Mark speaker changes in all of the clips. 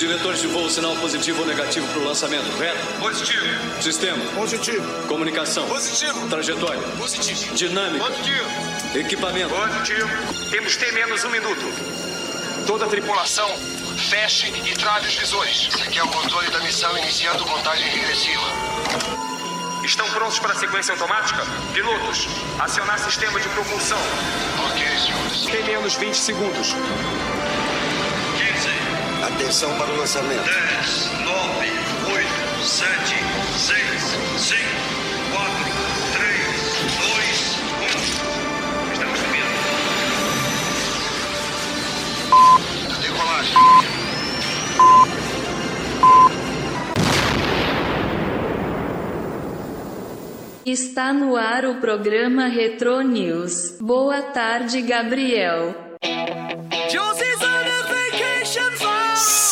Speaker 1: Diretores de voo, sinal positivo ou negativo para o lançamento, correto?
Speaker 2: Positivo.
Speaker 1: Sistema.
Speaker 3: Positivo.
Speaker 1: Comunicação.
Speaker 2: Positivo.
Speaker 1: Trajetória.
Speaker 2: Positivo.
Speaker 1: Dinâmica.
Speaker 2: Positivo.
Speaker 1: Equipamento.
Speaker 2: Positivo. Temos T menos um minuto. Toda a tripulação, feche e trave os visores.
Speaker 4: Aqui é o controle da missão iniciando contagem regressiva.
Speaker 2: Estão prontos para a sequência automática? Pilotos, acionar sistema de propulsão.
Speaker 4: Ok, senhores.
Speaker 2: T menos 20 segundos.
Speaker 5: 15,
Speaker 3: Atenção para o lançamento.
Speaker 5: 10, 9, 8, 7, 6, 5, 4, 3, 2, 1. Estamos subindo.
Speaker 4: Decolagem.
Speaker 6: Está no ar o programa Retro News. Boa tarde, Gabriel.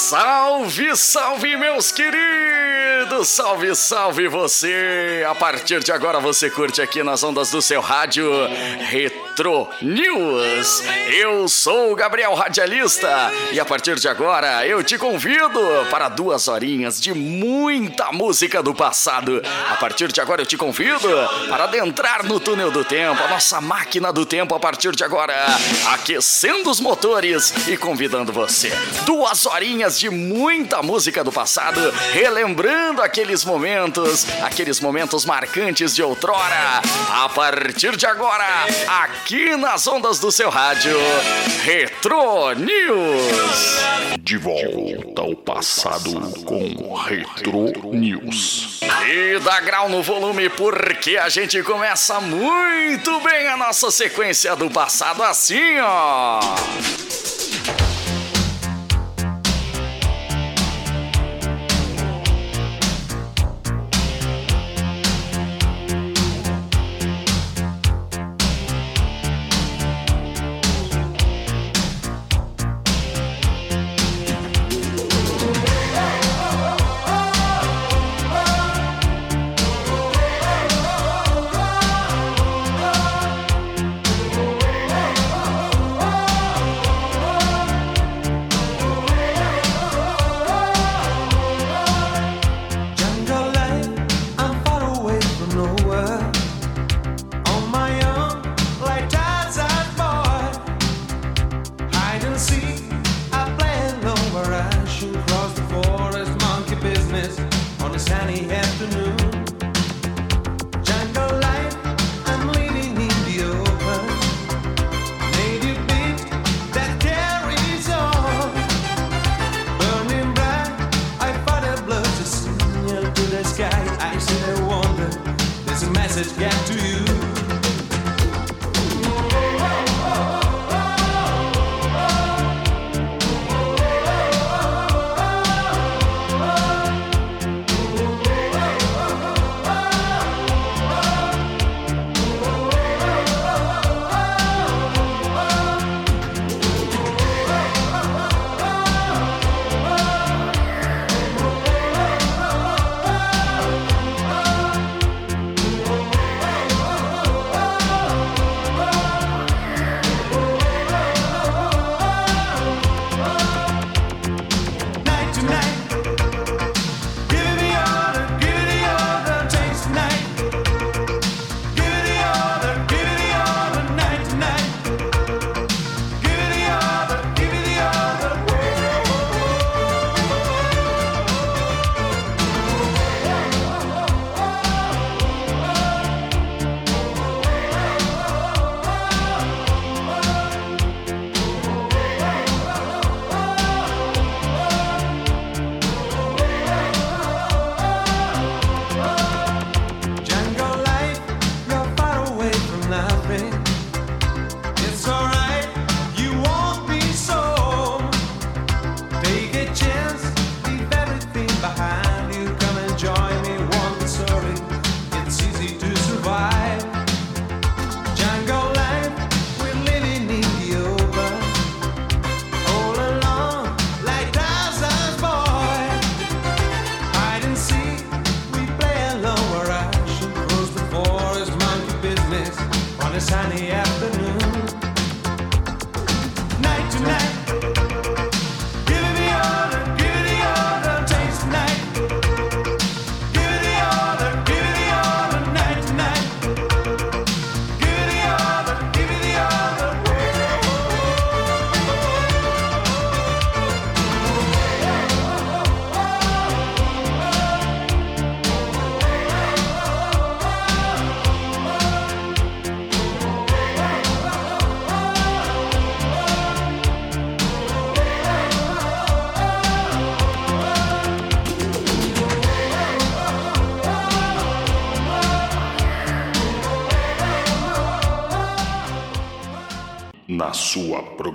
Speaker 7: Salve, salve, meus queridos! Salve, salve você! A partir de agora você curte aqui nas ondas do seu rádio Retro News. Eu sou o Gabriel Radialista e a partir de agora eu te convido para duas horinhas de muita música do passado. A partir de agora eu te convido para adentrar no túnel do tempo, a nossa máquina do tempo a partir de agora, aquecendo os motores e convidando você. Duas horinhas de muita música do passado, relembrando aqueles momentos, aqueles momentos marcantes de outrora. A partir de agora, aqui nas ondas do seu rádio, Retro News.
Speaker 8: De volta ao passado com Retro News.
Speaker 7: E dá grau no volume porque a gente começa muito bem a nossa sequência do passado assim, ó.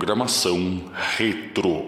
Speaker 9: Programação Retro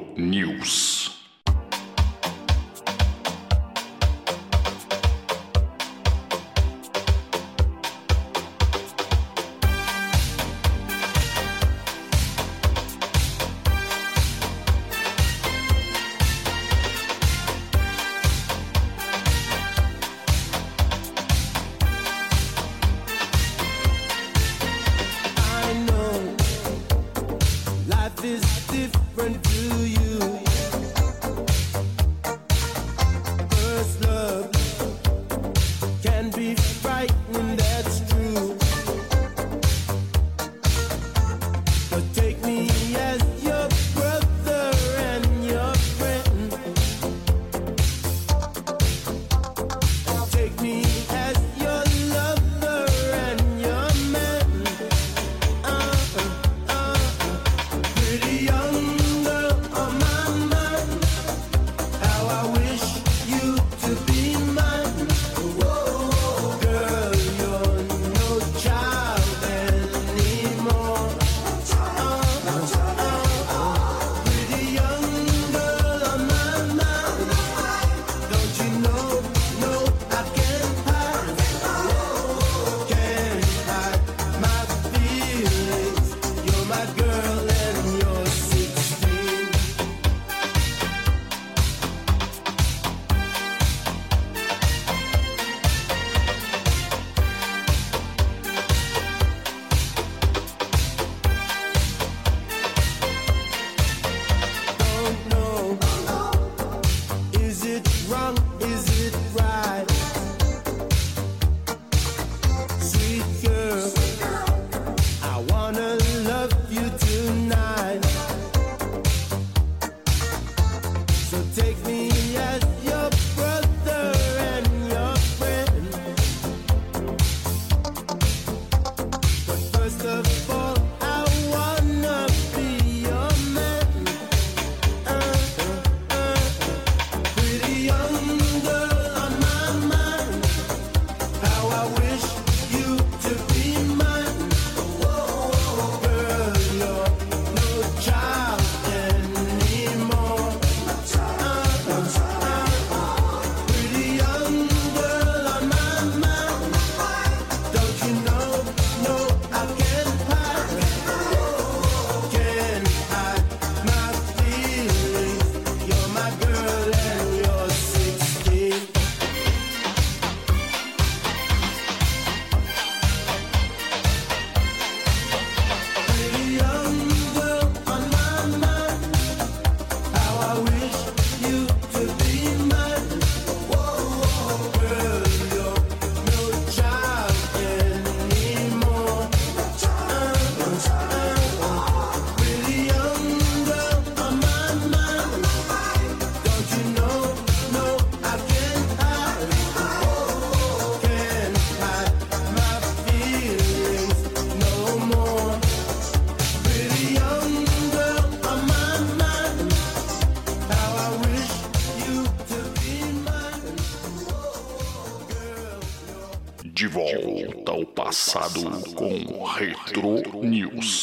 Speaker 8: wrong?
Speaker 9: News.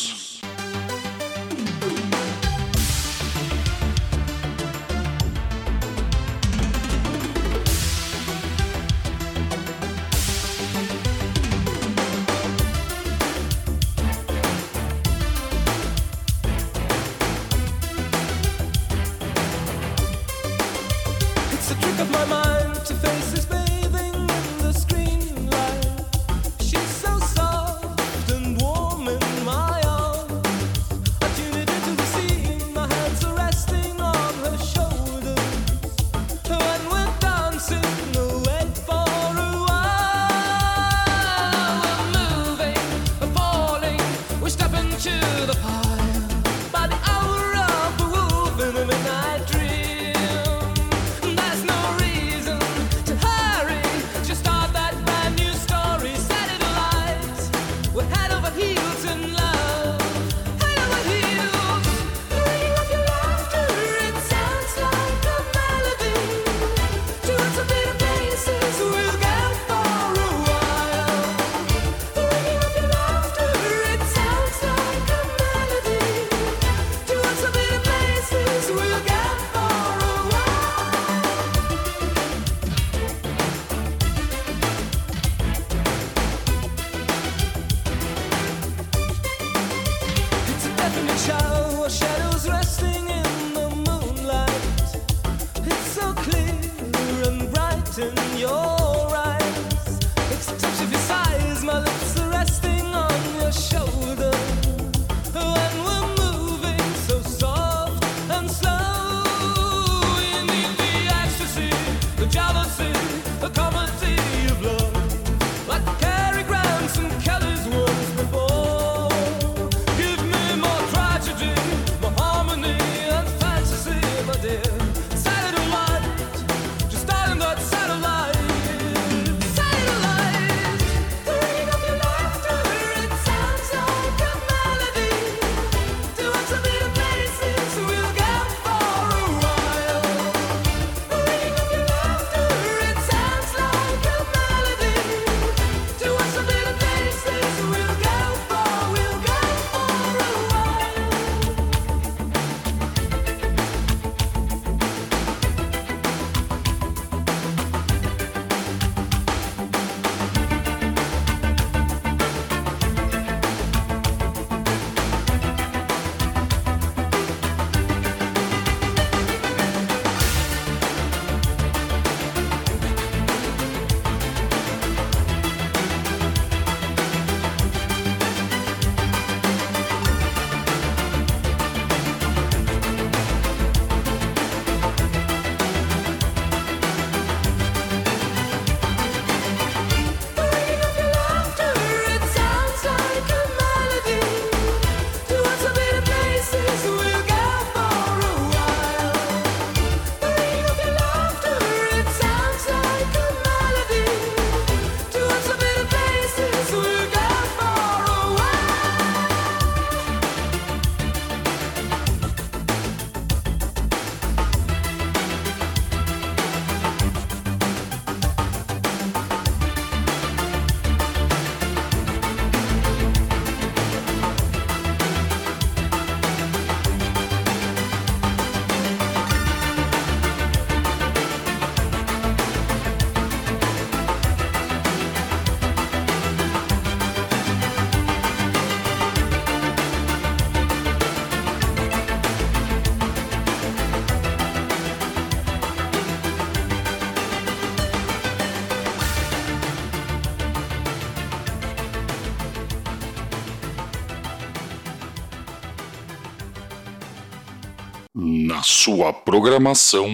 Speaker 10: sua programação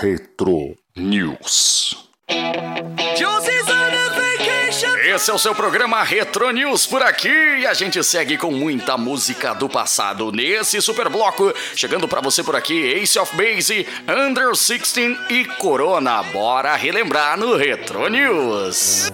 Speaker 10: Retro News.
Speaker 7: Esse é o seu programa Retro News por aqui e a gente segue com muita música do passado nesse super bloco. Chegando para você por aqui, Ace of Base, Under 16 e Corona. Bora relembrar no Retro News.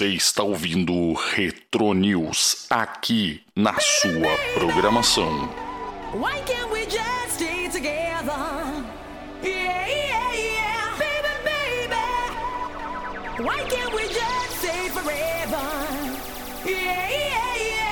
Speaker 10: Você está ouvindo o Retro News aqui na sua programação.
Speaker 11: Why can't we just stay together? Yeah, yeah, yeah, baby, baby. Why can't we just stay forever? Yeah, yeah, yeah.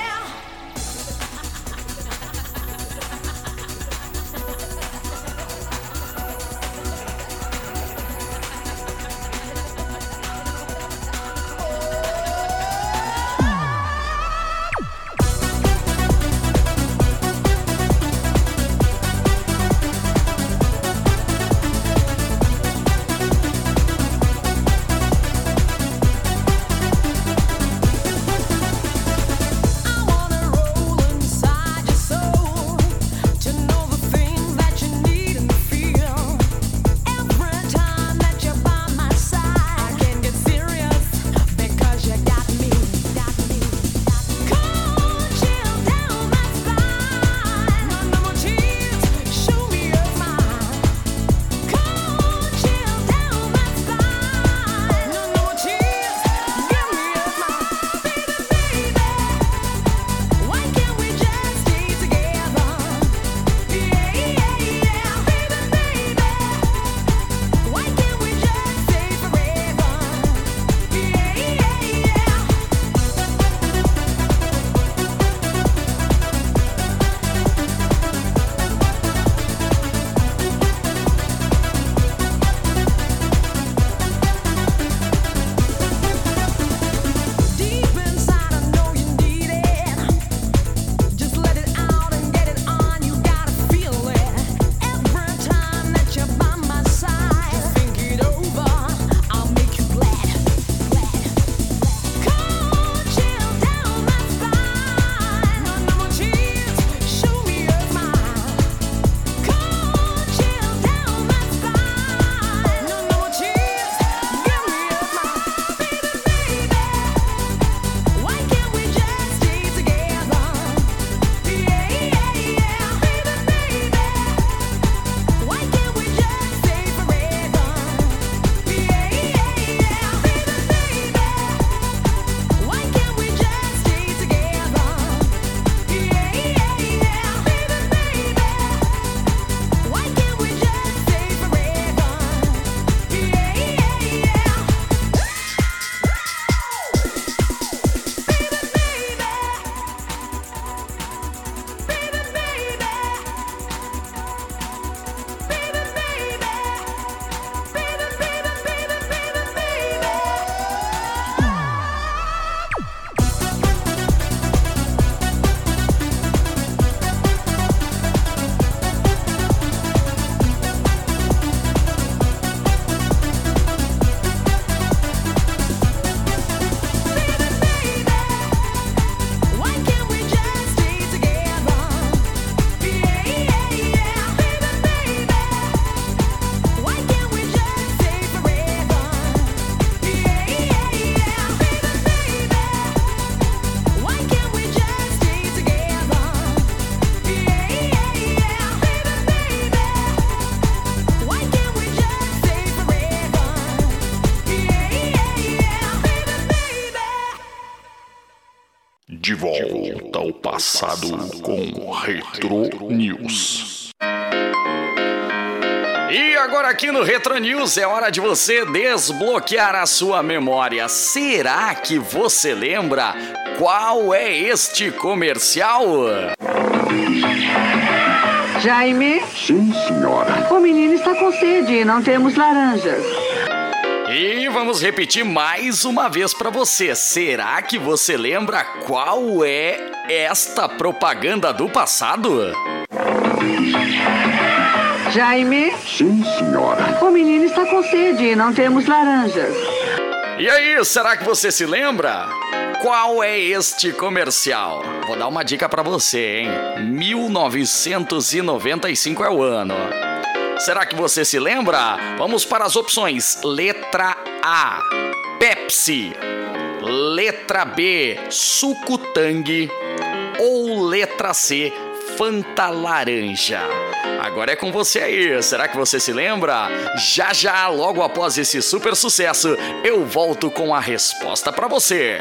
Speaker 8: News
Speaker 7: é hora de você desbloquear a sua memória. Será que você lembra qual é este comercial?
Speaker 12: Jaime,
Speaker 8: Sim, senhora.
Speaker 12: o menino está com sede e não temos laranjas.
Speaker 7: E vamos repetir mais uma vez para você. Será que você lembra qual é esta propaganda do passado?
Speaker 12: Jaime,
Speaker 8: Sim, senhora.
Speaker 12: o menino está com sede e não temos laranjas.
Speaker 7: E aí, será que você se lembra? Qual é este comercial? Vou dar uma dica para você, hein? 1995 é o ano. Será que você se lembra? Vamos para as opções. Letra A: Pepsi. Letra B: Suco Tang. Ou letra C: Fanta Laranja. Agora é com você aí. Será que você se lembra? Já já, logo após esse super sucesso, eu volto com a resposta para você.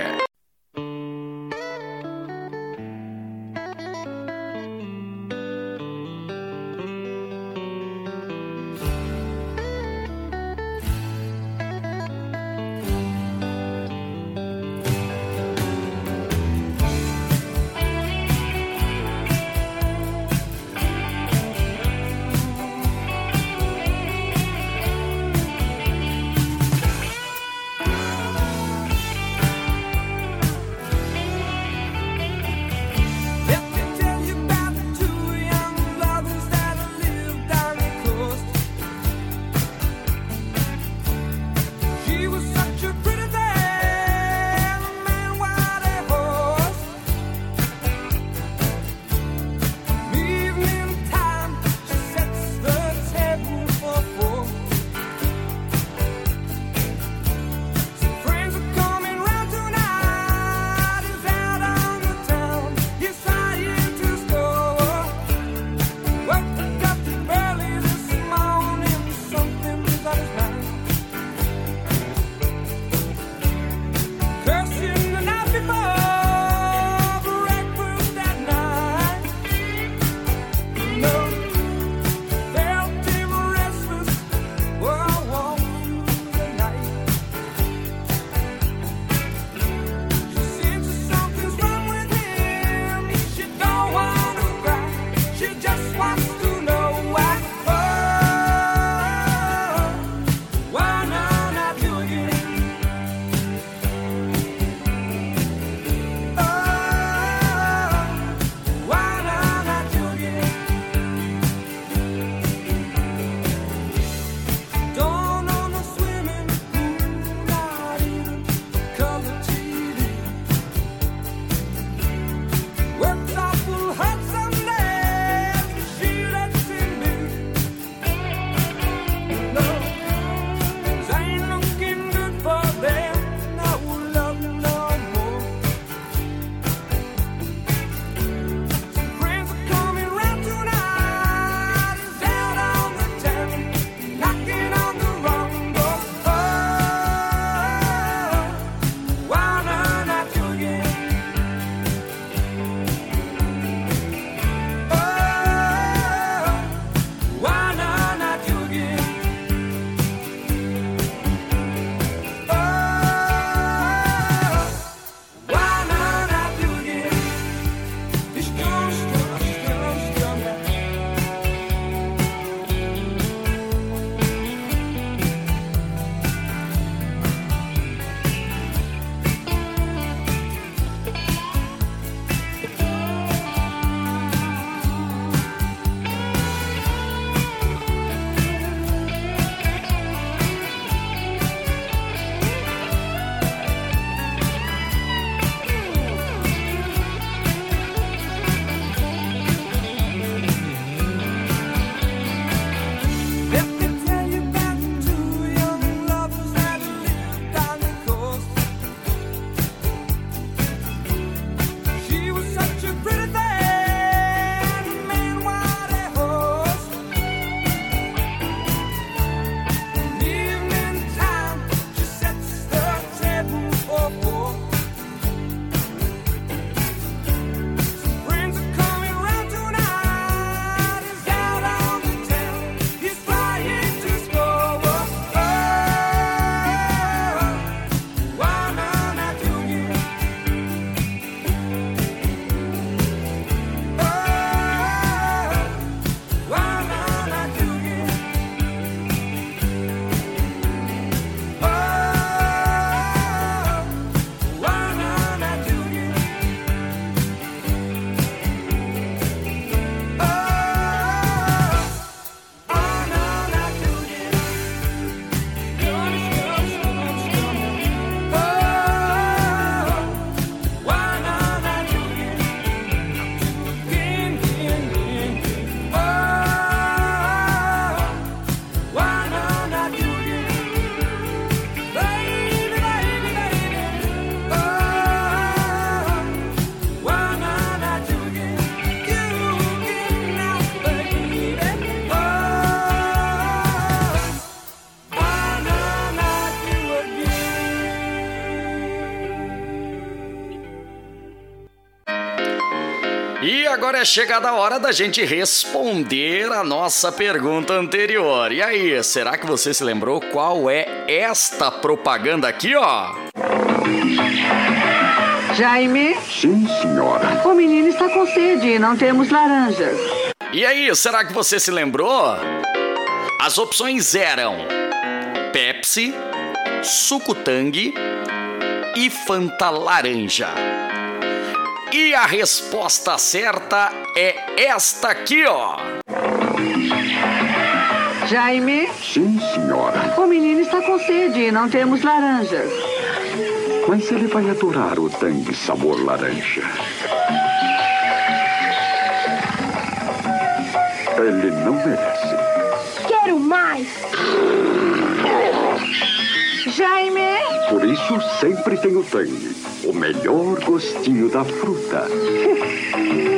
Speaker 7: Agora é chegada a hora da gente responder a nossa pergunta anterior. E aí, será que você se lembrou qual é esta propaganda aqui, ó?
Speaker 12: Jaime,
Speaker 13: Sim, senhora.
Speaker 12: o menino está com sede e não temos laranjas.
Speaker 7: E aí, será que você se lembrou? As opções eram Pepsi, suco Tang e Fanta laranja. E a resposta certa é esta aqui, ó.
Speaker 12: Jaime,
Speaker 13: Sim, senhora.
Speaker 12: o menino está com sede e não temos laranjas.
Speaker 13: Mas ele vai adorar o tangue sabor laranja. Ele não merece.
Speaker 14: Quero mais!
Speaker 12: Jaime,
Speaker 13: Por isso sempre tem o tangue, melhor gostinho da fruta.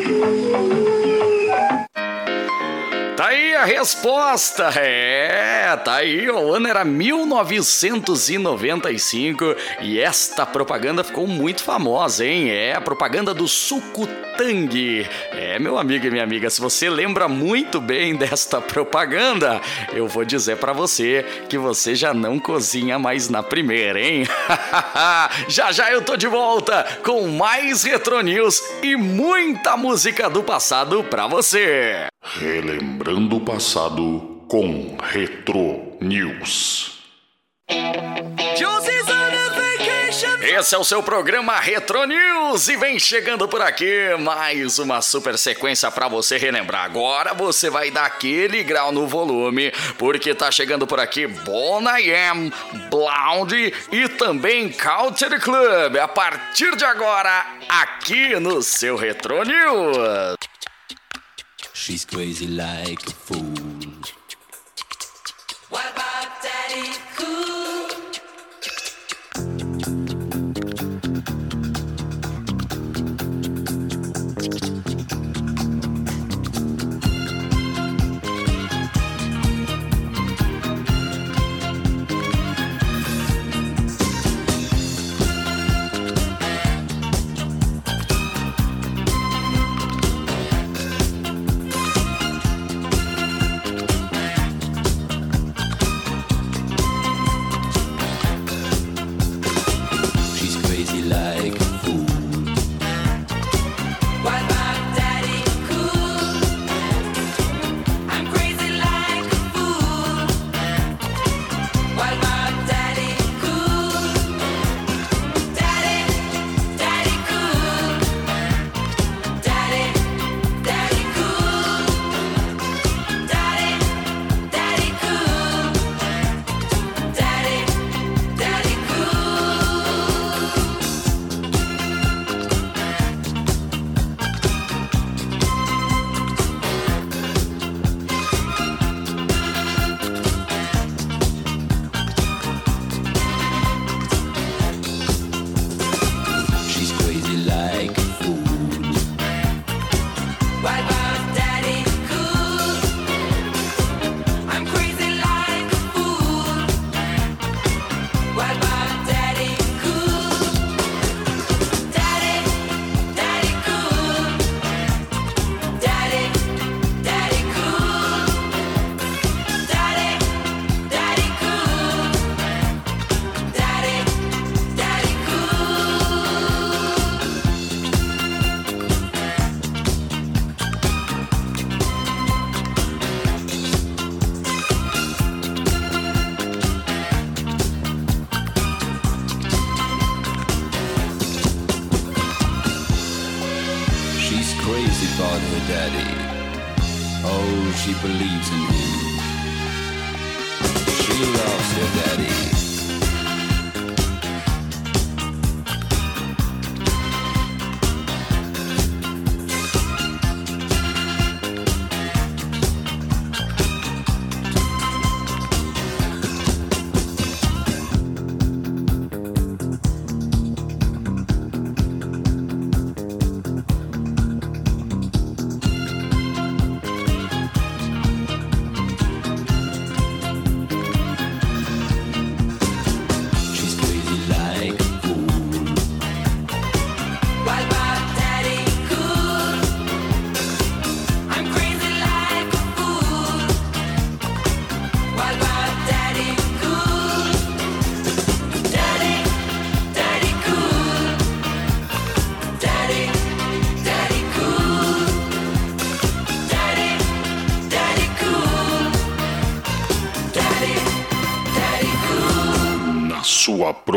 Speaker 7: Tá aí a resposta. É, tá aí. O ano era 1995 e esta propaganda ficou muito famosa, hein? É a propaganda do suco Tang. É, meu amigo e minha amiga, se você lembra muito bem desta propaganda, eu vou dizer pra você que você já não cozinha mais na primeira, hein? já já eu tô de volta com mais Retro News e muita música do passado pra você.
Speaker 13: Relembrando o passado com Retro News.
Speaker 7: Esse é o seu programa Retro News e vem chegando por aqui mais uma super sequência para você relembrar. Agora você vai dar aquele grau no volume, porque tá chegando por aqui Bon I Am, Blonde e também Culture Club. A partir de agora, aqui no seu Retro News.
Speaker 11: She's crazy like a fool.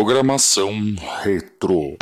Speaker 11: Programação Retro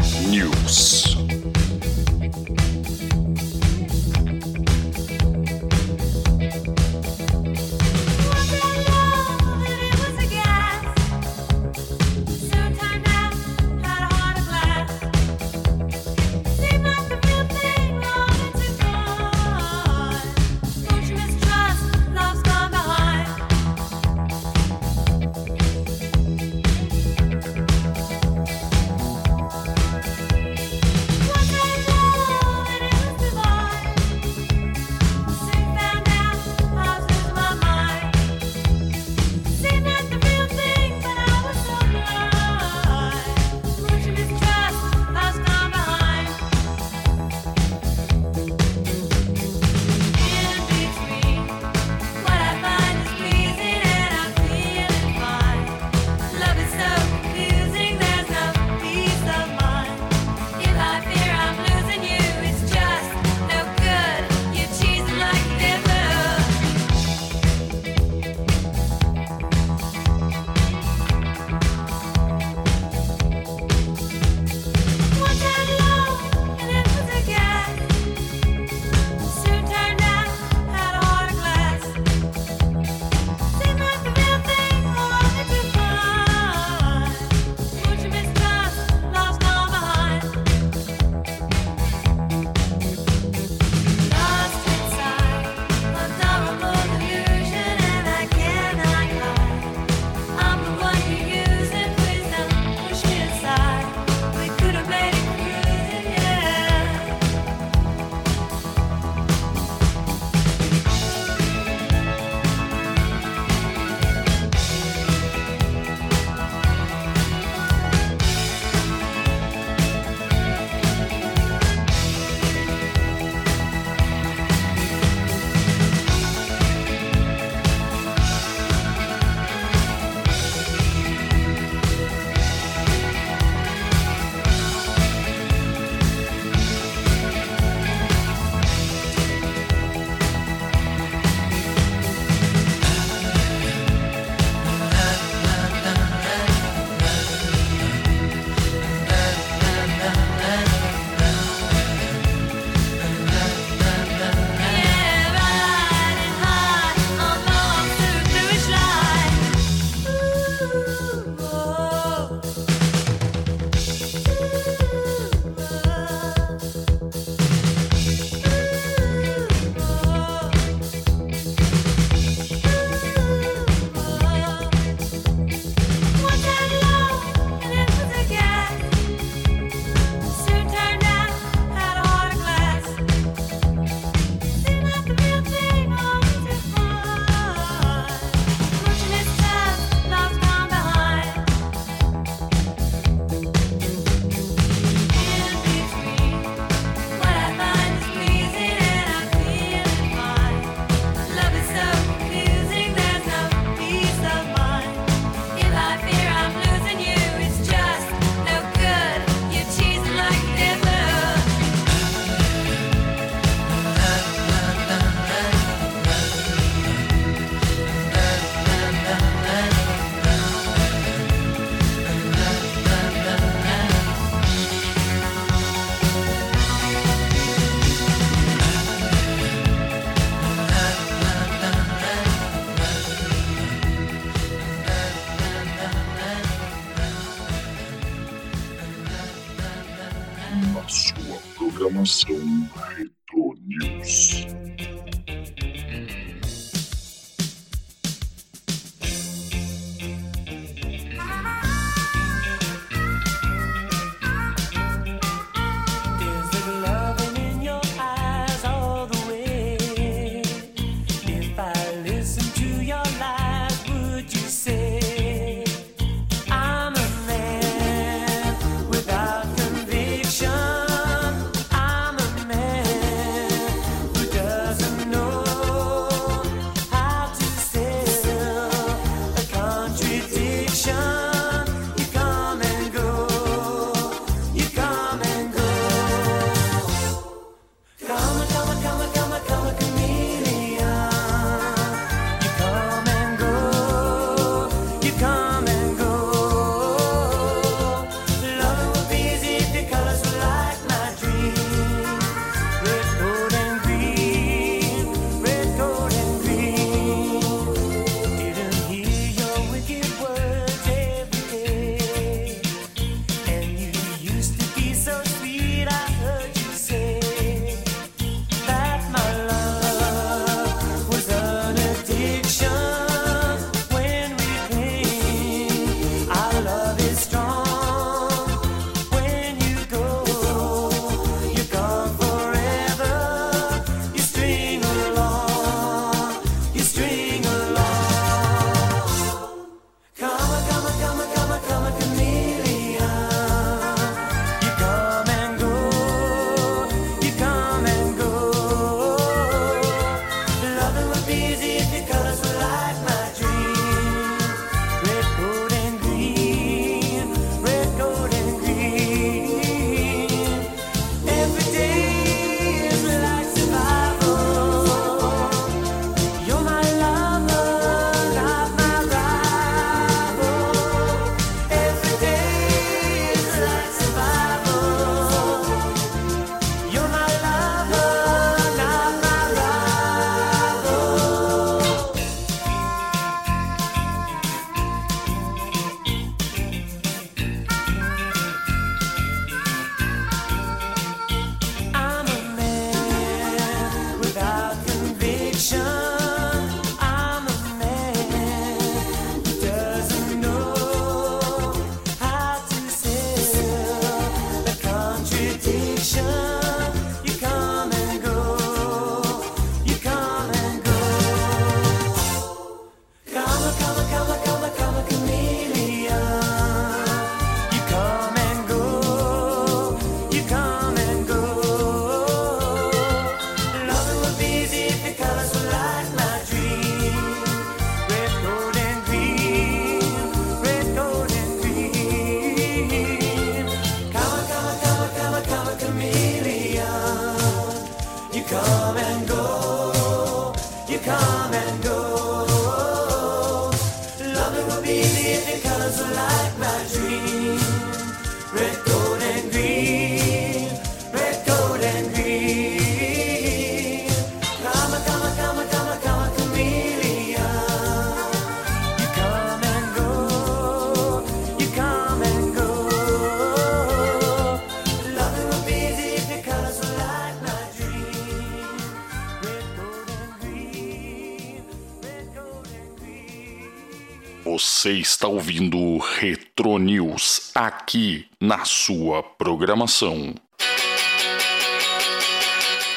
Speaker 11: Você está ouvindo o Retro News aqui na sua programação.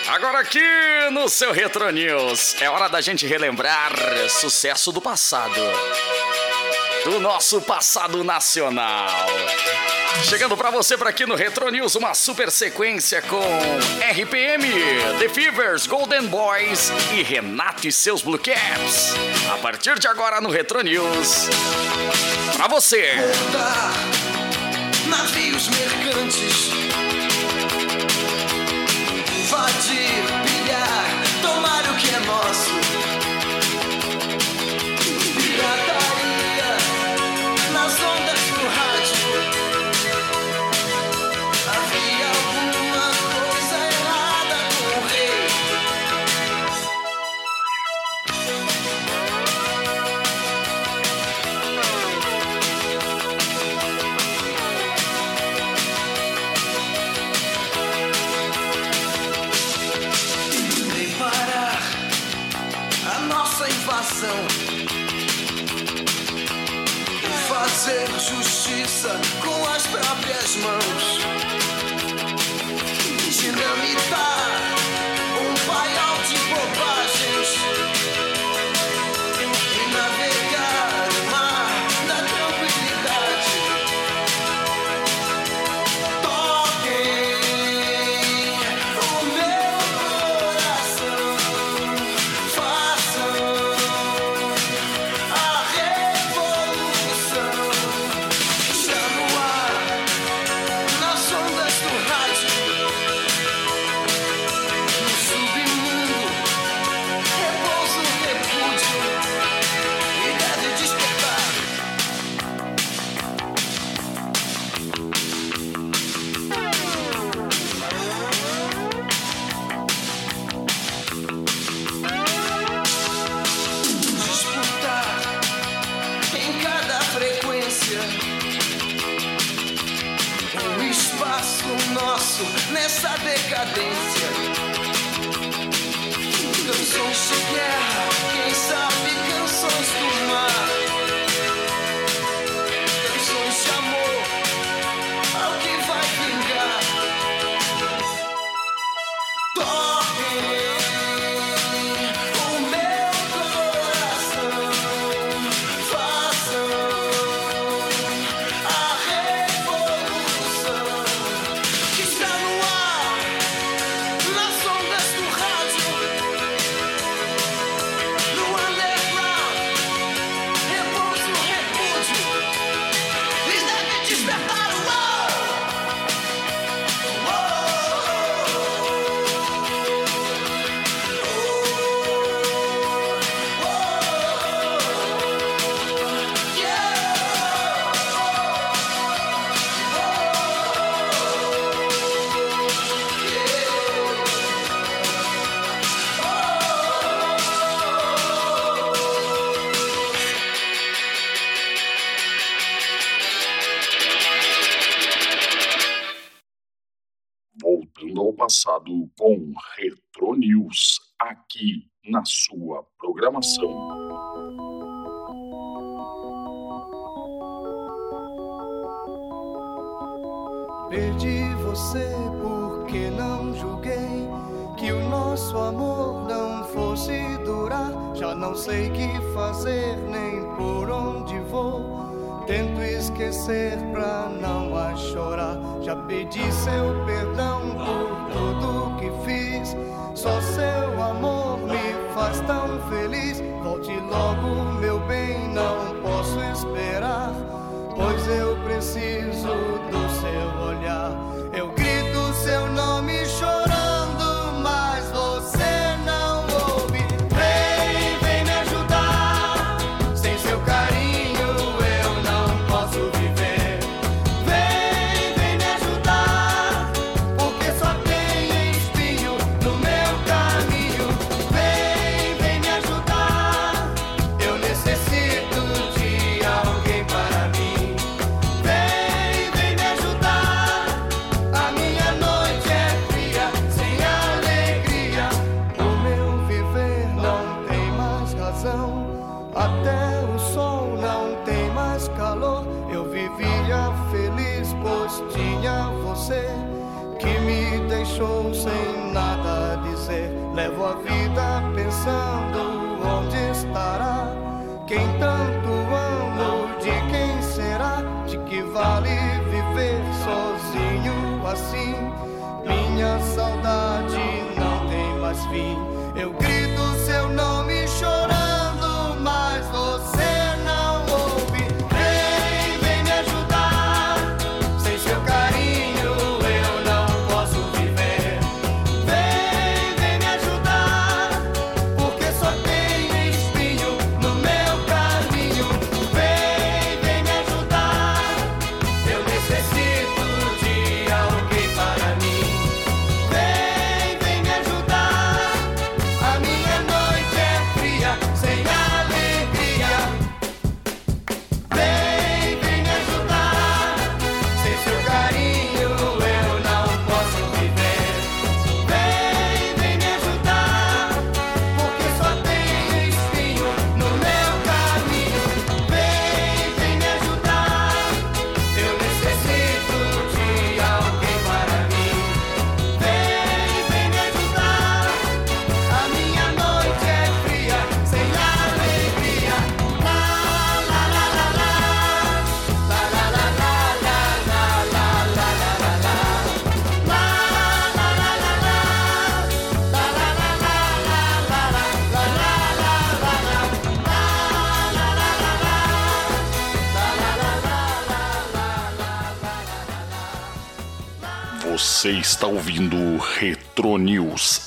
Speaker 7: Agora aqui no seu Retro News, é hora da gente relembrar sucesso do passado o nosso passado nacional. Chegando para você por aqui no Retro News, uma super sequência com RPM, The Fevers, Golden Boys e Renato e seus Blue Caps. A partir de agora no Retro News, para você.
Speaker 15: Navios mercantes com
Speaker 11: Retro News aqui na sua programação.
Speaker 16: Perdi você porque não julguei que o nosso amor não fosse durar. Já não sei que fazer nem por onde vou. Tento esquecer pra não a chorar. Já pedi seu perdão. Só seu amor me faz tão feliz. Volte logo, meu bem, não posso esperar, pois eu preciso assim. Minha saudade não tem mais fim.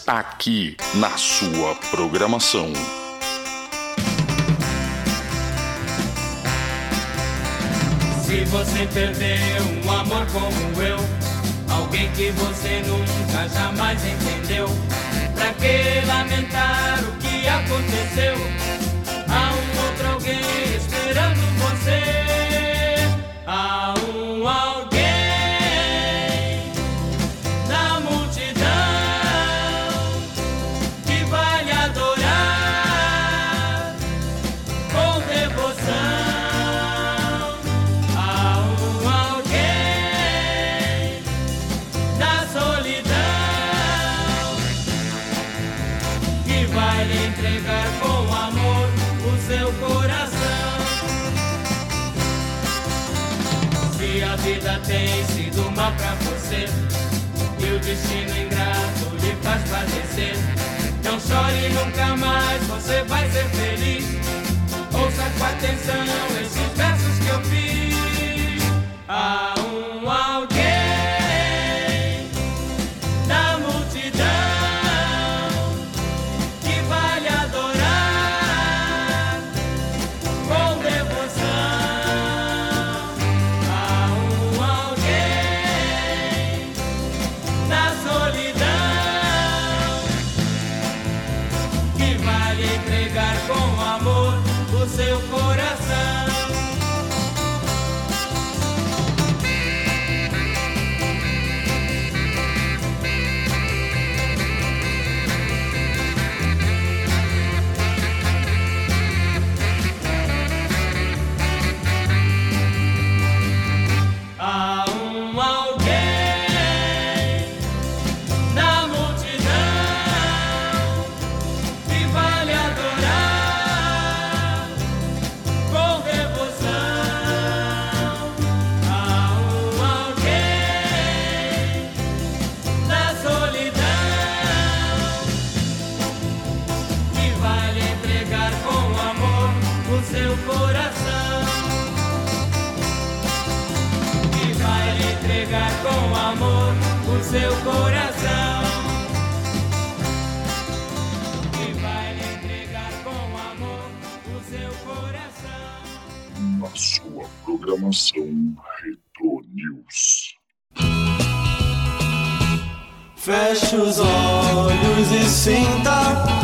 Speaker 11: aqui na sua programação.
Speaker 17: Se você perdeu um amor como eu, alguém que você nunca jamais entendeu, pra que lamentar o que aconteceu? pra você. E o destino ingrato lhe faz padecer. Não chore nunca mais, você vai ser feliz. Ouça com atenção
Speaker 10: esse programação Retro News.
Speaker 18: Feche os olhos e sinta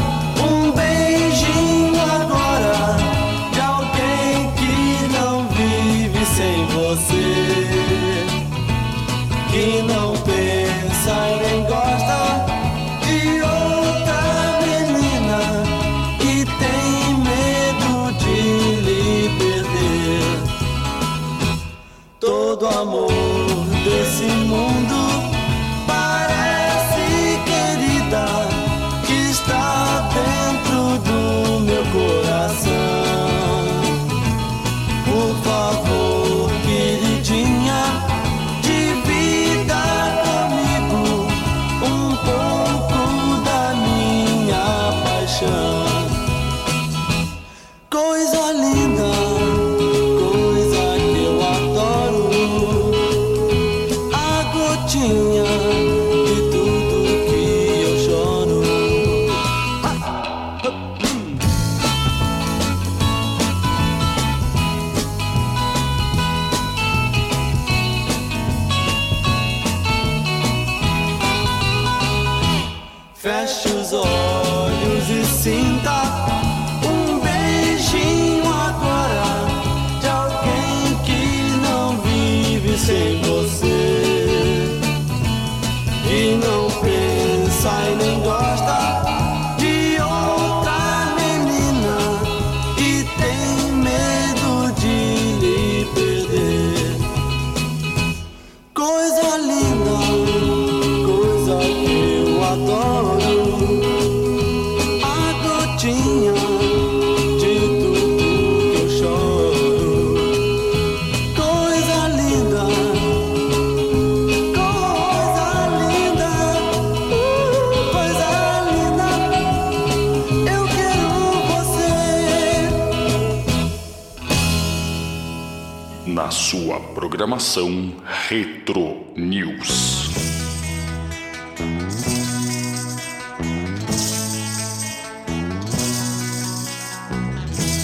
Speaker 10: programação Retro News.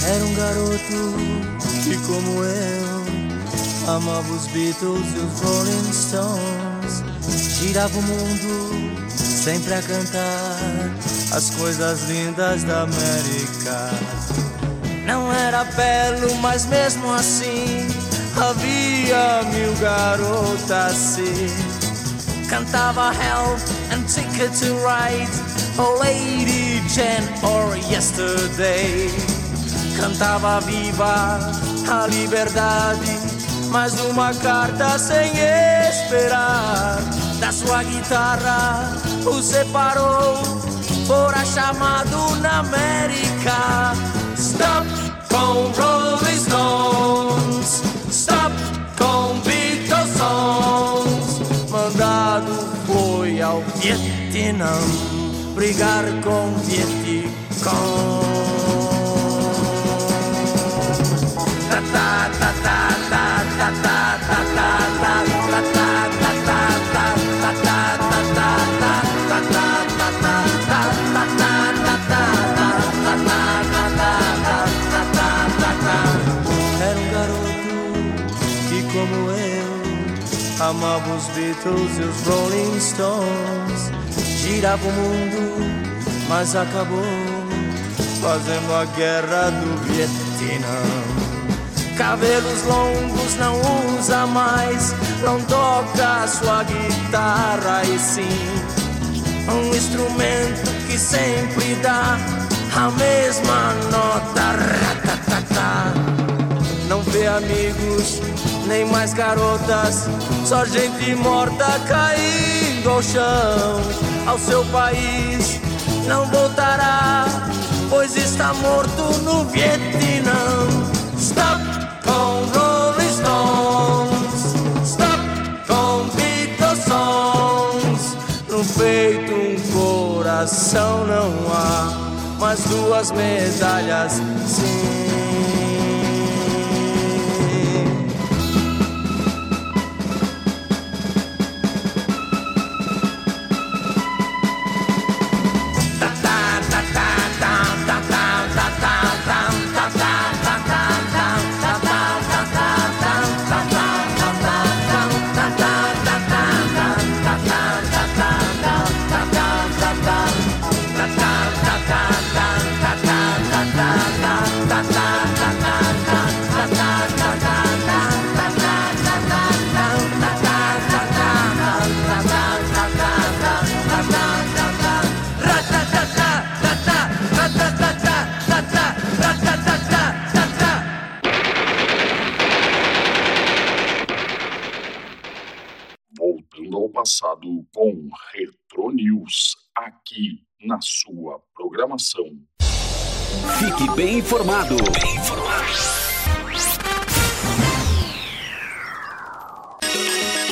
Speaker 18: Era um garoto que, como eu, amava os Beatles e os Rolling Stones. Girava o mundo sempre a cantar as coisas lindas da América. Não era belo, mas mesmo assim havia mil garotas assim. Cantava Help and Ticket to Ride, Oh Lady Jen or Yesterday. Cantava Viva a Liberdade, mais uma carta sem esperar. Da sua guitarra o separou, fora chamado na América. Stop com Rolling Vietnam, brigar con Vietcong. Os Beatles e os Rolling Stones. Girava o mundo, mas acabou fazendo a guerra do Vietnã. Cabelos longos não usa mais, não toca sua guitarra e sim um instrumento que sempre dá a mesma nota. Ratatata. Não vê amigos, nem mais garotas, só gente morta caindo ao chão. Ao seu país não voltará, pois está morto no Vietnã. Stop com Rolling Stones, stop com Beatles songs. No peito um coração não há, mas duas medalhas sim.
Speaker 19: Fique bem informado.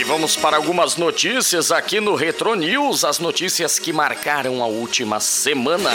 Speaker 7: Vamos para algumas notícias aqui no Retro News, as notícias que marcaram a última semana.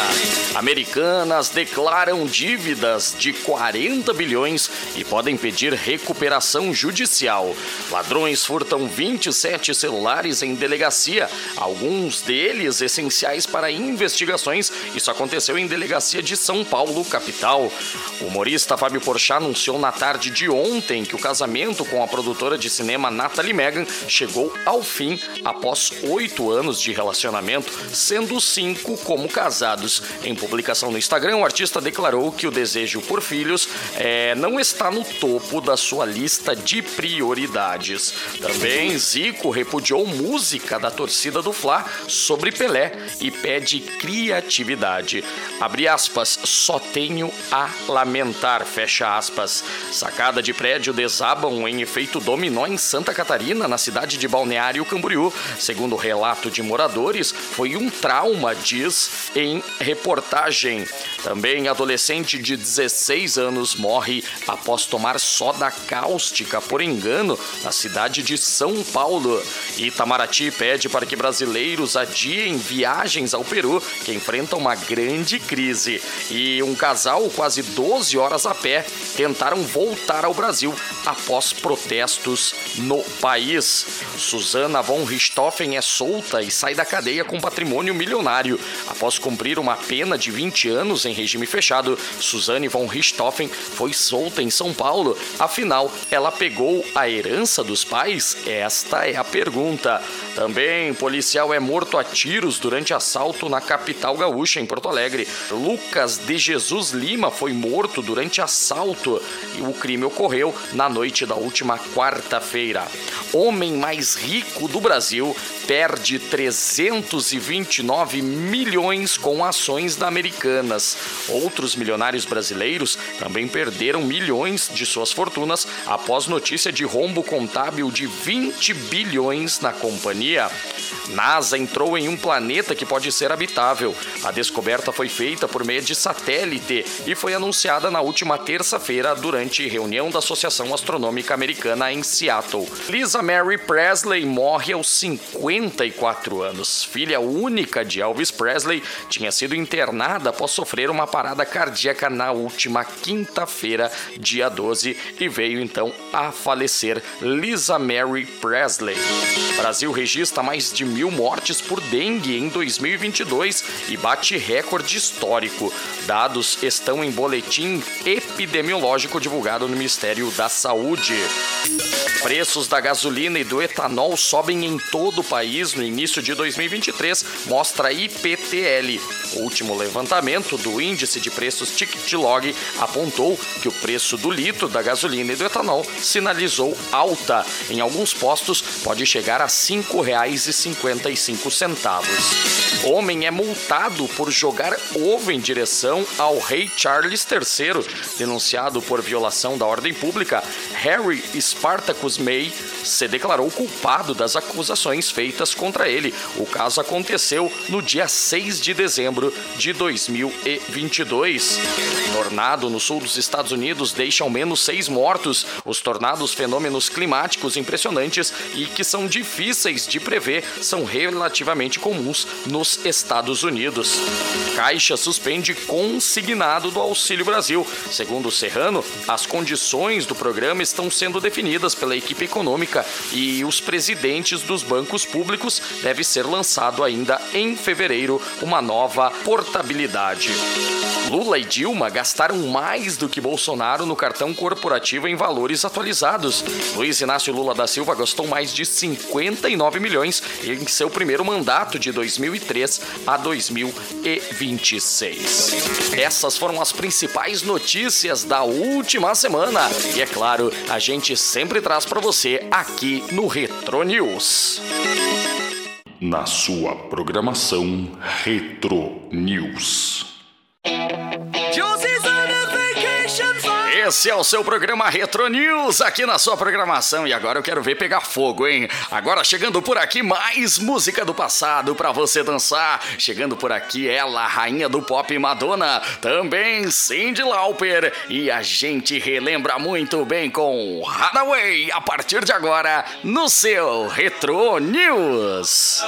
Speaker 7: Americanas declaram dívidas de 40 bilhões e podem pedir recuperação judicial. Ladrões furtam 27 celulares em delegacia, alguns deles essenciais para investigações. Isso aconteceu em delegacia de São Paulo, capital. O humorista Fábio Porchat anunciou na tarde de ontem que o casamento com a produtora de cinema Natalie Megan chegou ao fim após oito anos de relacionamento, sendo cinco como casados. Em publicação no Instagram, o artista declarou que o desejo por filhos é, não está no topo da sua lista de prioridades. Também Zico repudiou música da torcida do Fla sobre Pelé e pede criatividade. Abre aspas, só tenho a lamentar, fecha aspas. Sacada de prédio desabam em efeito dominó em Santa Catarina, na cidade de Balneário Camboriú. Segundo relato de moradores, foi um trauma, diz em reportagem. Também adolescente de 16 anos morre após tomar soda cáustica por engano na cidade de São Paulo. Itamaraty pede para que brasileiros adiem viagens ao Peru, que enfrenta uma grande crise. E um casal, quase 12 horas a pé, tentaram voltar ao Brasil após protestos no país. Susana von Richthofen é solta e sai da cadeia com patrimônio milionário. Após cumprir uma pena de 20 anos em regime fechado, Suzane von Richthofen foi solta em São Paulo. Afinal, ela pegou a herança dos pais? Esta é a pergunta. Também, policial é morto a tiros durante assalto na capital gaúcha, em Porto Alegre. Lucas de Jesus Lima foi morto durante assalto e o crime ocorreu na noite da última quarta-feira. Homem mais rico do Brasil perde 329 milhões com ações da Americanas. Outros milionários brasileiros também perderam milhões de suas fortunas após notícia de rombo contábil de 20 bilhões na companhia. NASA entrou em um planeta que pode ser habitável. A descoberta foi feita por meio de satélite e foi anunciada na última terça-feira durante reunião da Associação Astronômica Americana em Seattle. Lisa Mary Presley morre aos 54 anos. Filha única de Elvis Presley, tinha sido internada após sofrer uma parada cardíaca na última quinta-feira, dia 12, e veio então a falecer Lisa Mary Presley. Brasil registra mais de mil mortes por dengue em 2022 e bate recorde histórico. Dados estão em boletim epidemiológico divulgado no Ministério da Saúde. Preços da gasolina e do etanol sobem em todo o país no início de 2023, mostra a IPTL. O último levantamento do índice de preços Ticktlog apontou que o preço do litro da gasolina e do etanol sinalizou alta. Em alguns postos pode chegar a R$ 5,55. Homem é multado por jogar ovo em direção ao rei Charles III, denunciado por violação da ordem pública. Harry Spartacus May se declarou culpado das acusações feitas contra ele. O caso aconteceu no dia 6 de dezembro de 2022. Tornado no sul dos Estados Unidos deixa ao menos seis mortos. Os tornados, fenômenos climáticos impressionantes e que são difíceis de prever, são relativamente comuns nos Estados Unidos. Caixa suspende consignado do Auxílio Brasil. Segundo Serrano, as condições do programa estão sendo definidas pela equipe econômica e os presidentes dos bancos públicos deve ser lançado ainda em fevereiro uma nova portabilidade. Lula e Dilma gastaram mais do que Bolsonaro no cartão corporativo em valores atualizados. Luiz Inácio Lula da Silva gastou mais de 59 milhões em seu primeiro mandato de 2003 a 2026. Essas foram as principais notícias da última semana e é claro, a gente sempre traz para você aqui no Retro News.
Speaker 11: Na sua programação Retro News. Esse é o seu programa Retro News aqui na sua programação. E agora eu quero ver pegar fogo, hein? Agora chegando por aqui, mais música do passado para você dançar. Chegando por aqui, ela, rainha do pop Madonna. Também Cindy Lauper. E a gente relembra muito bem com Runaway a partir de agora no seu Retro News.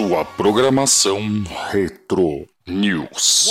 Speaker 20: sua programação
Speaker 11: Retro News.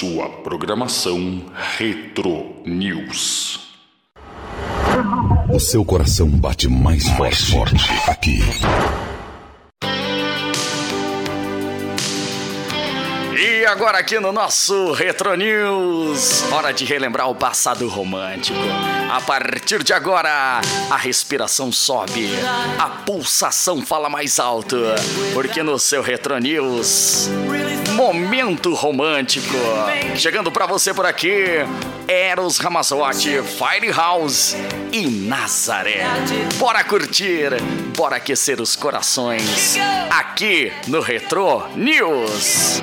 Speaker 11: sua programação Retro News.
Speaker 21: O seu coração bate mais, mais forte, forte aqui.
Speaker 7: E agora aqui no nosso Retro News, hora de relembrar o passado romântico. A partir de agora, a respiração sobe, a pulsação fala mais alto, porque no seu Retro News
Speaker 22: momento romântico. Chegando para você por aqui, Eros Ramazotti, Firehouse e Nazaré. Bora curtir, bora aquecer os corações aqui no Retro News.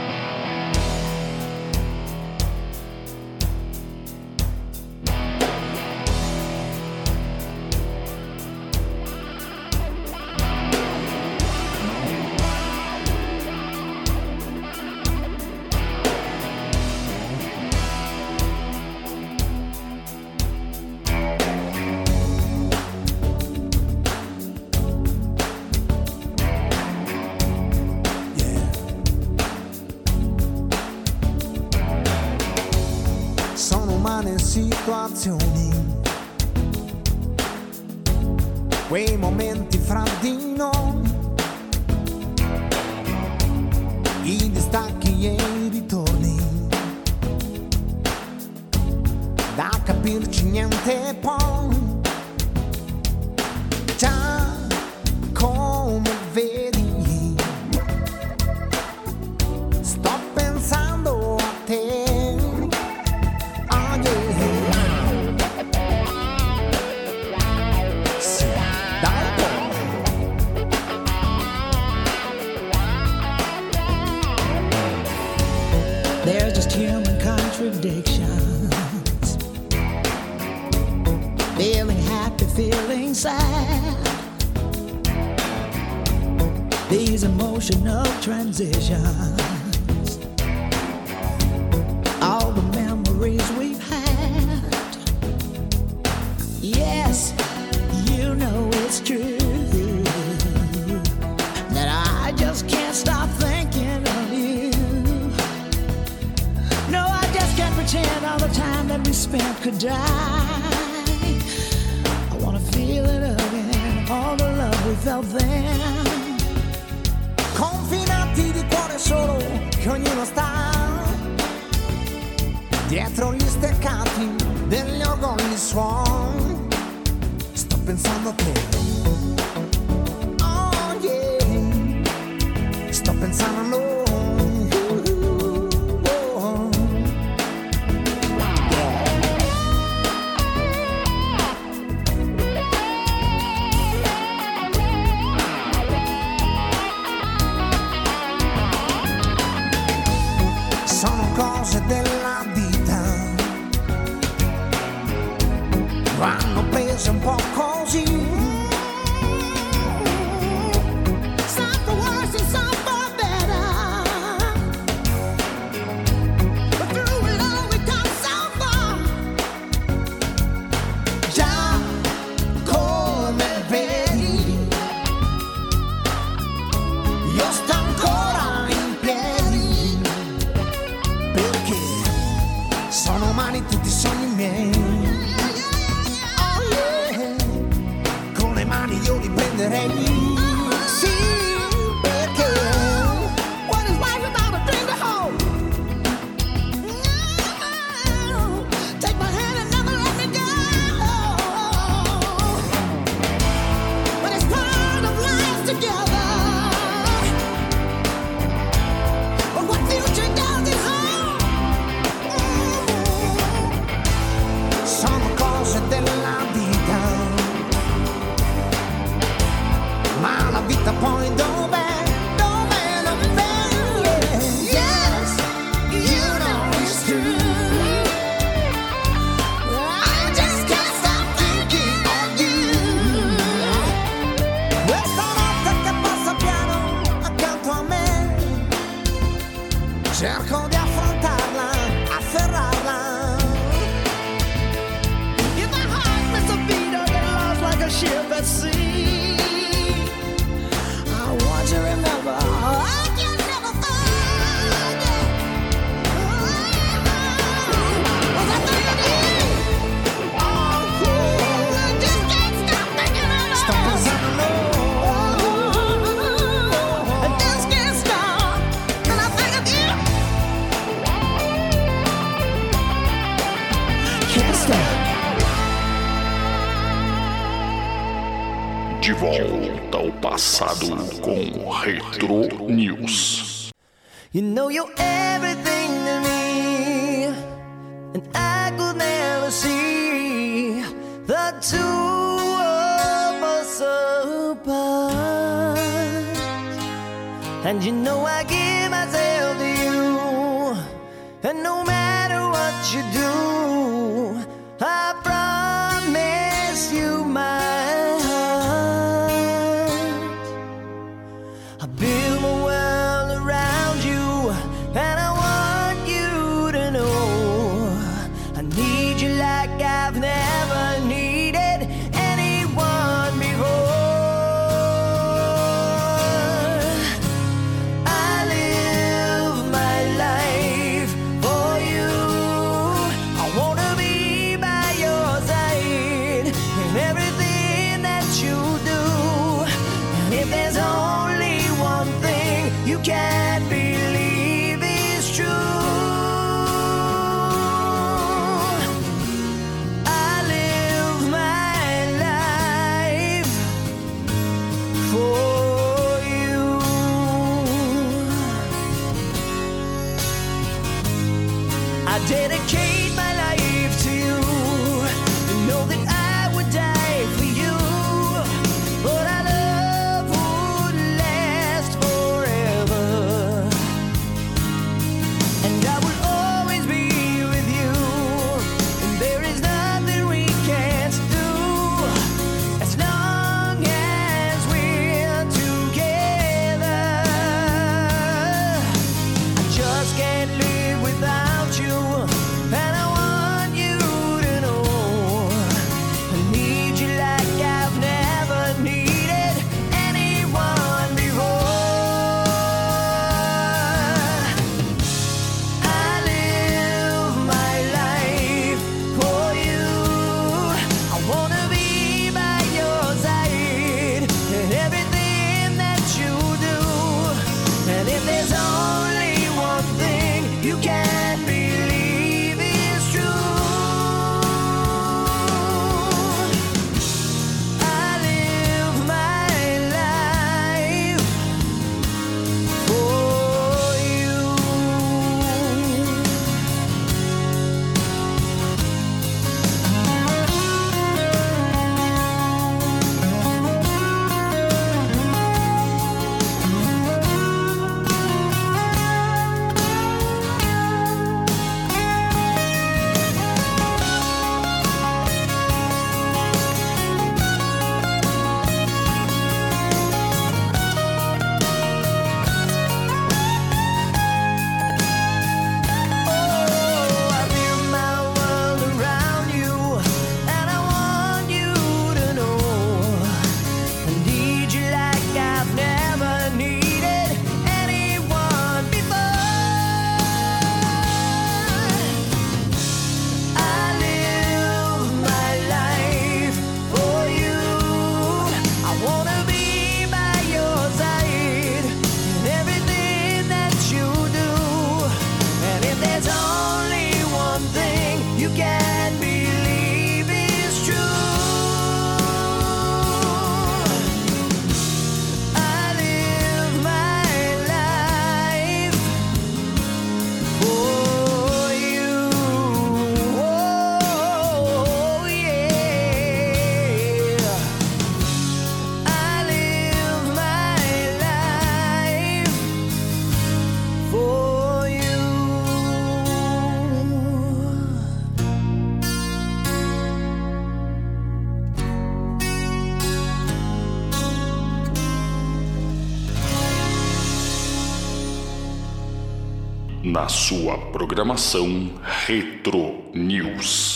Speaker 11: Sua programação Retro News.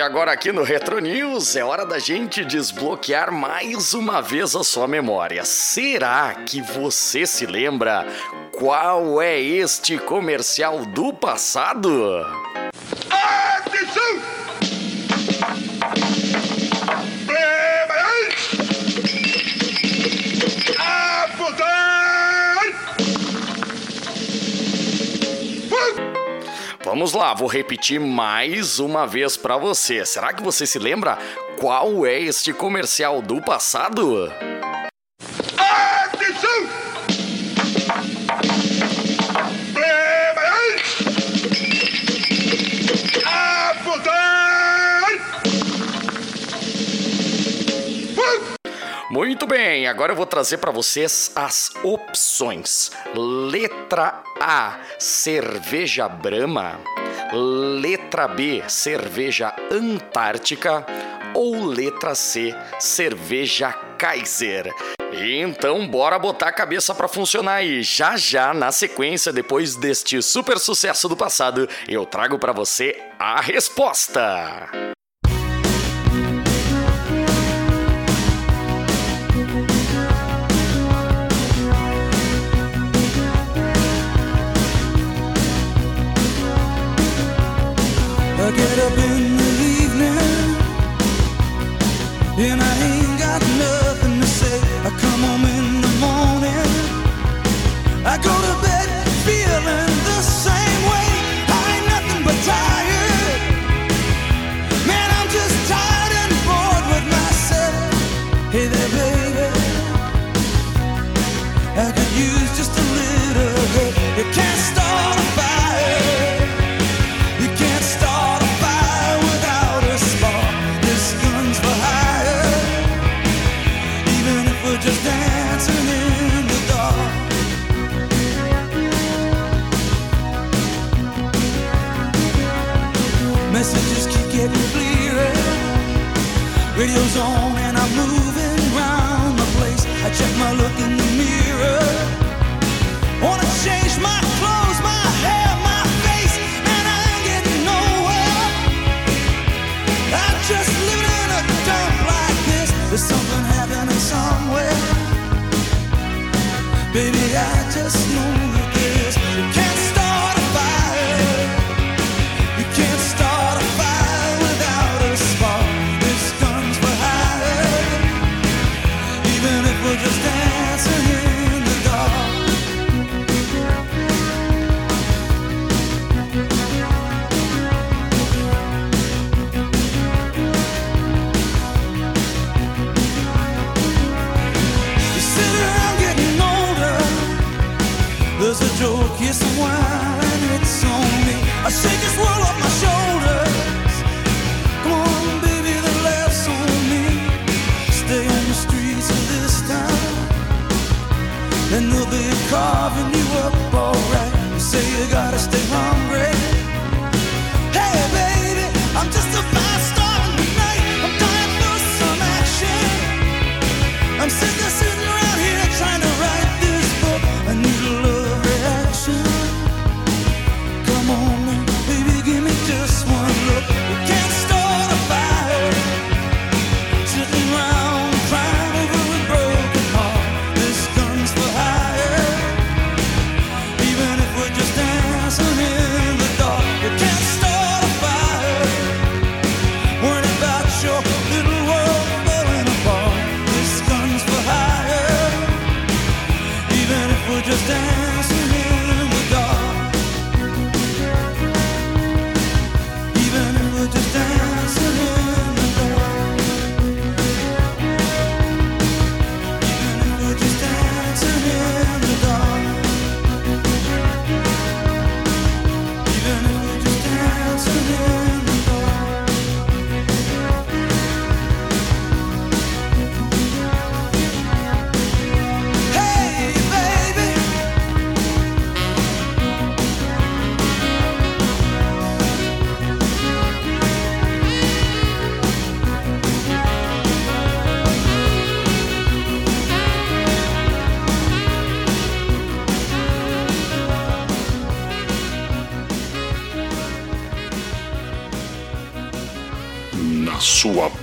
Speaker 7: E agora aqui no Retro News é hora da gente desbloquear mais uma vez a sua memória. Será que você se lembra qual é este comercial do passado? Vamos lá, vou repetir mais uma vez para você. Será que você se lembra qual é este comercial do passado? Bem, agora eu vou trazer para vocês as opções. Letra A, cerveja Brahma. Letra B, cerveja Antártica. Ou letra C, cerveja Kaiser. Então, bora botar a cabeça para funcionar aí. Já já, na sequência, depois deste super sucesso do passado, eu trago para você a resposta.
Speaker 9: Get a
Speaker 11: blue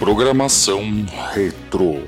Speaker 11: Programação Retro.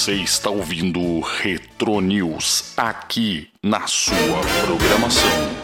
Speaker 11: Você está ouvindo Retro News aqui na sua programação.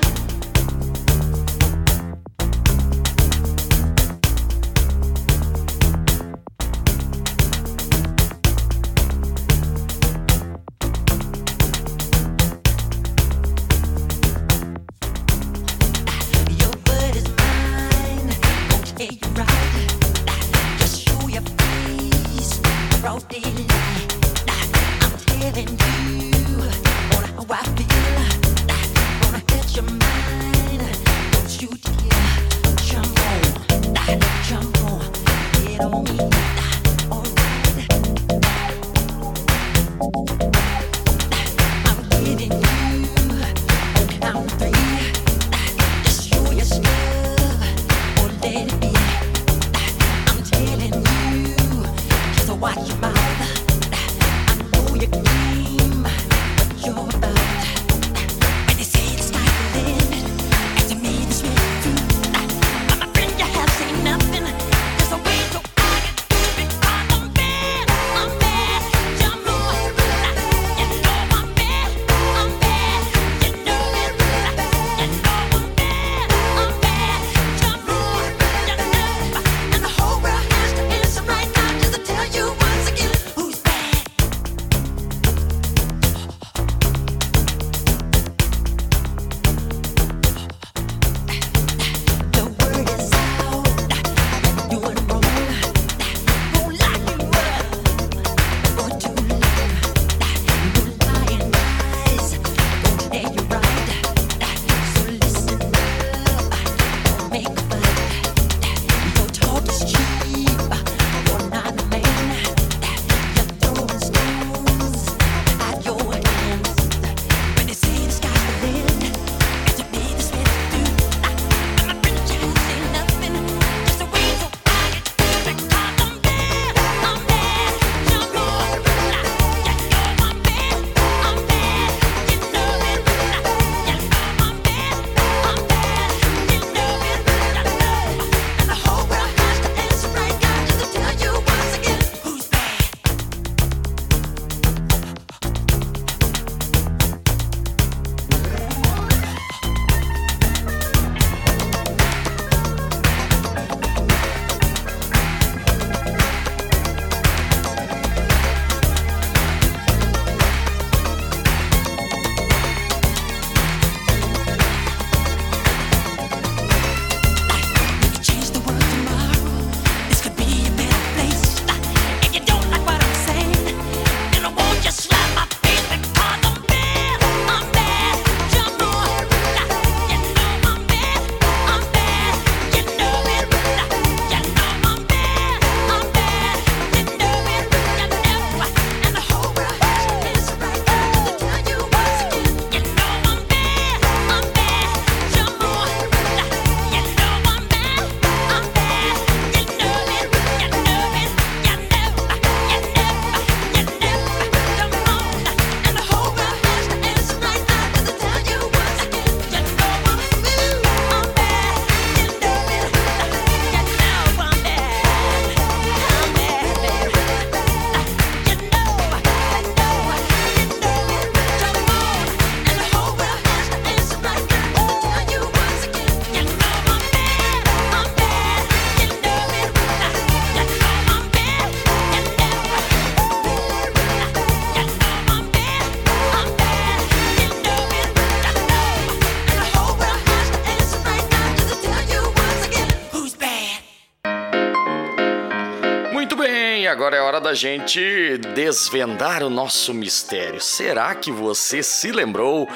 Speaker 7: Gente desvendar o nosso mistério. Será que você se lembrou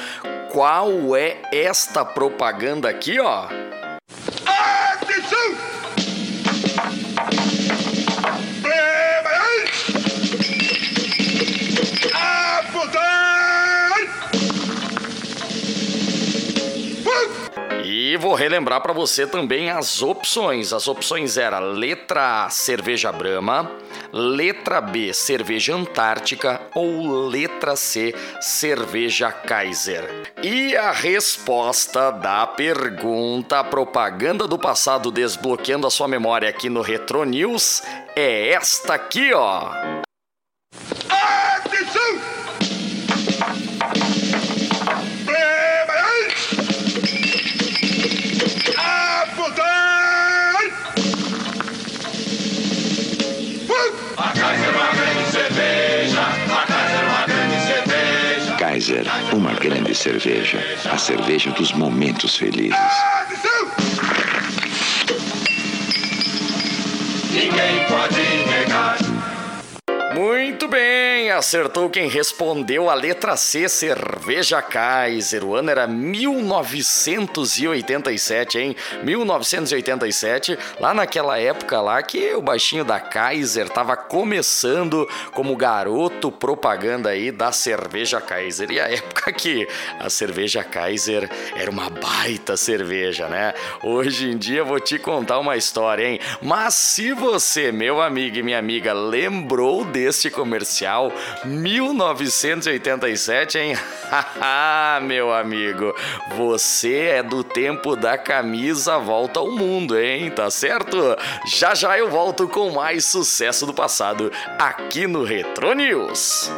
Speaker 7: qual é esta propaganda aqui, ó?
Speaker 4: Atenção!
Speaker 7: E vou relembrar para você também as opções. As opções eram letra A, cerveja Brahma, letra B, cerveja Antártica ou letra C, cerveja Kaiser. E a resposta da pergunta propaganda do passado desbloqueando a sua memória aqui no Retro News é esta aqui, ó.
Speaker 2: Grande cerveja. A cerveja
Speaker 23: dos momentos felizes.
Speaker 2: Ninguém pode.
Speaker 7: Muito bem, acertou quem respondeu a letra C, cerveja Kaiser. O ano era 1987, hein? 1987, lá naquela época lá que o baixinho da Kaiser tava começando como garoto propaganda aí da cerveja Kaiser. E a época que a cerveja Kaiser era uma baita cerveja, né? Hoje em dia vou te contar uma história, hein? Mas se você, meu amigo e minha amiga, lembrou deste comercial 1987, hein? Haha, meu amigo, você é do tempo da camisa volta ao mundo, hein? Tá certo? Já já eu volto com mais sucesso do passado aqui no Retro News.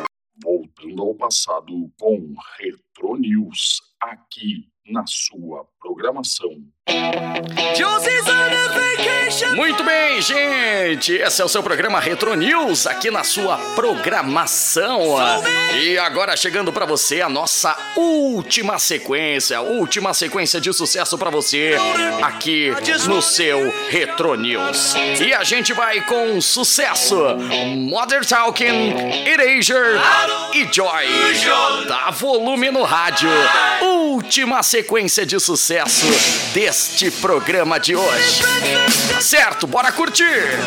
Speaker 11: Voltando ao passado com Retro News, aqui na sua programação.
Speaker 7: Muito bem, gente. Esse é o seu programa Retro News aqui na sua programação. E agora chegando pra você a nossa última sequência, última sequência de sucesso pra você aqui no seu Retro News. E a gente vai com sucesso Modern Talking, Erasure e Joy. Dá volume no rádio. Última sequência de sucesso deste programa de hoje. Certo? Bora curtir!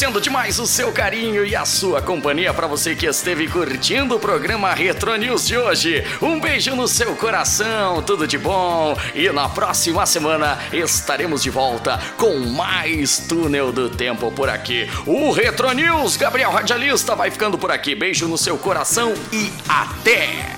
Speaker 7: Agradecendo demais o seu carinho e a sua companhia para você que esteve curtindo o programa Retro News de hoje. Um beijo no seu coração, tudo de bom. E na próxima semana estaremos de volta com mais Túnel do Tempo por aqui. O Retro News, Gabriel Radialista, vai ficando por aqui. Beijo no seu coração e até!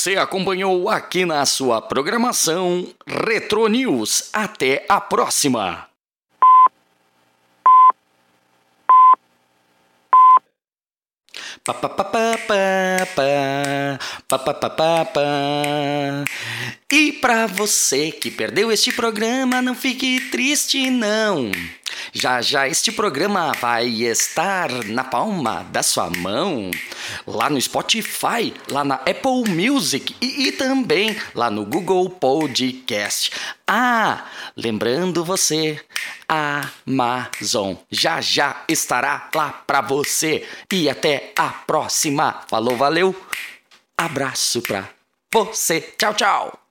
Speaker 7: Você acompanhou aqui na sua programação Retro News. Até a próxima! E para você que perdeu este programa, não fique triste não. Já já este programa vai estar na palma da sua mão, lá no Spotify, lá na Apple Music e, e também lá no Google Podcast. Ah, lembrando você, Amazon já já estará lá pra você. E até a próxima. Falou, valeu. Abraço pra você. Tchau, tchau.